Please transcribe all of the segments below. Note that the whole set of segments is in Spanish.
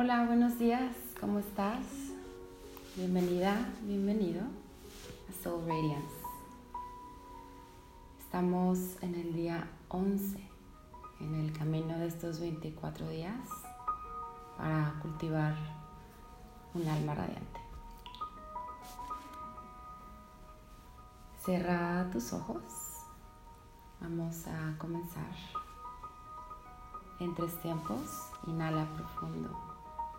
Hola, buenos días, ¿cómo estás? Bienvenida, bienvenido a Soul Radiance. Estamos en el día 11, en el camino de estos 24 días para cultivar un alma radiante. Cierra tus ojos. Vamos a comenzar. En tres tiempos, inhala profundo.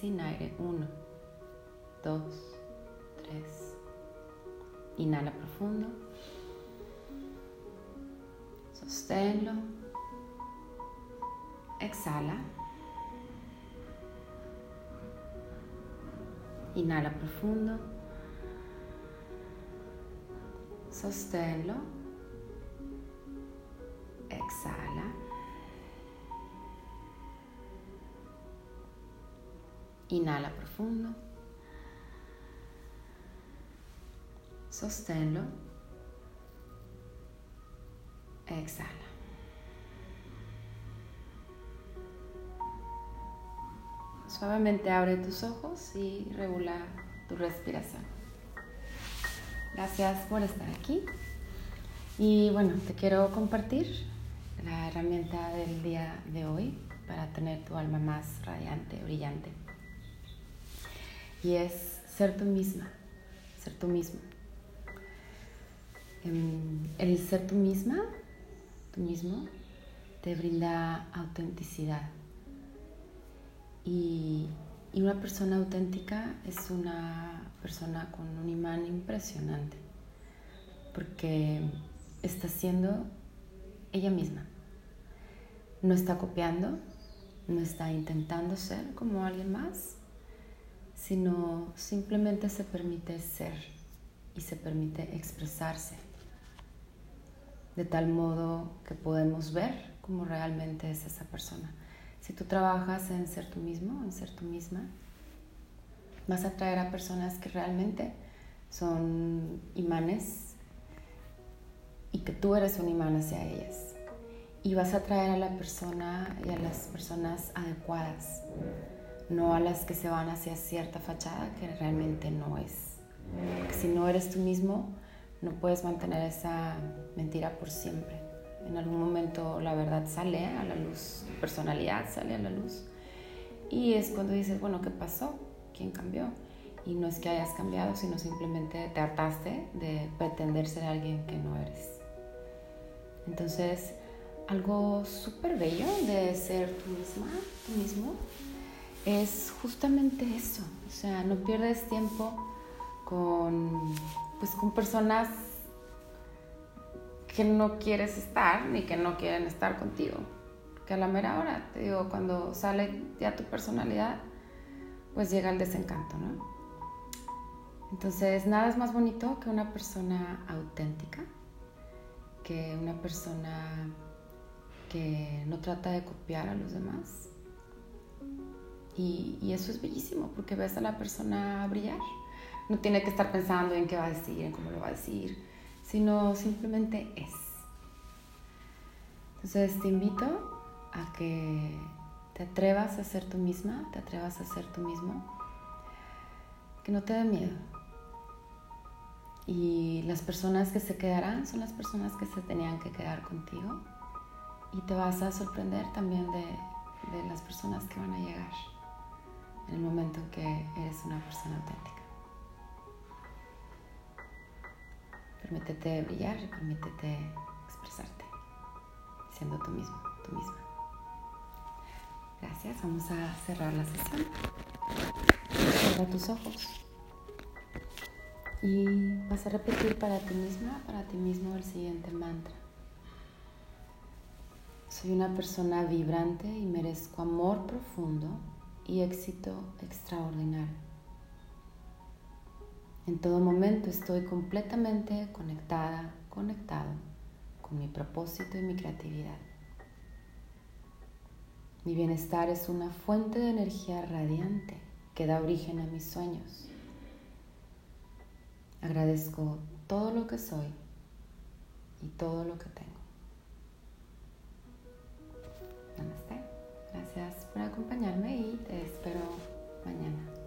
sin aire. 1, 2, 3. Inhala profundo. Sosténlo. Exhala. Inhala profundo. Sosténlo. Inhala profundo. Sosténlo. Exhala. Suavemente abre tus ojos y regula tu respiración. Gracias por estar aquí. Y bueno, te quiero compartir la herramienta del día de hoy para tener tu alma más radiante, brillante y es ser tú misma, ser tú mismo. Em, el ser tú misma, tú mismo, te brinda autenticidad. Y, y una persona auténtica es una persona con un imán impresionante, porque está siendo ella misma. No está copiando, no está intentando ser como alguien más, sino simplemente se permite ser y se permite expresarse, de tal modo que podemos ver cómo realmente es esa persona. Si tú trabajas en ser tú mismo, en ser tú misma, vas a atraer a personas que realmente son imanes y que tú eres un imán hacia ellas. Y vas a atraer a la persona y a las personas adecuadas no a las que se van hacia cierta fachada que realmente no es. si no eres tú mismo, no puedes mantener esa mentira por siempre. En algún momento la verdad sale a la luz, tu personalidad sale a la luz. Y es cuando dices, bueno, ¿qué pasó? ¿Quién cambió? Y no es que hayas cambiado, sino simplemente te hartaste de pretender ser alguien que no eres. Entonces, algo súper bello de ser tú misma, tú mismo, es justamente eso. O sea, no pierdes tiempo con, pues, con personas que no quieres estar ni que no quieren estar contigo. Que a la mera hora, te digo, cuando sale ya tu personalidad, pues llega el desencanto, ¿no? Entonces, nada es más bonito que una persona auténtica, que una persona que no trata de copiar a los demás, y, eso es bellísimo porque ves a la persona brillar. No tiene que estar pensando en qué va a decir, en cómo lo va a decir, sino simplemente es. Entonces te invito a que te atrevas a ser tú misma, te atrevas a ser tú mismo, que no te dé miedo. Y las personas que se quedarán son las personas que se tenían que quedar contigo. Y te vas a sorprender también de, de las personas que van a llegar en el momento en que eres una persona auténtica. Permítete brillar y permítete expresarte, siendo tú mismo, tú misma. Gracias, vamos a cerrar la sesión. Cierra tus ojos. Y vas a repetir para ti misma, para ti mismo el siguiente mantra. Soy una persona vibrante y merezco amor profundo y éxito extraordinario. En todo momento estoy completamente conectada, conectado con mi propósito y mi creatividad. Mi bienestar es una fuente de energía radiante que da origen a mis sueños. Agradezco todo lo que soy y todo lo que tengo. gracias por acompañarme y te espero mañana.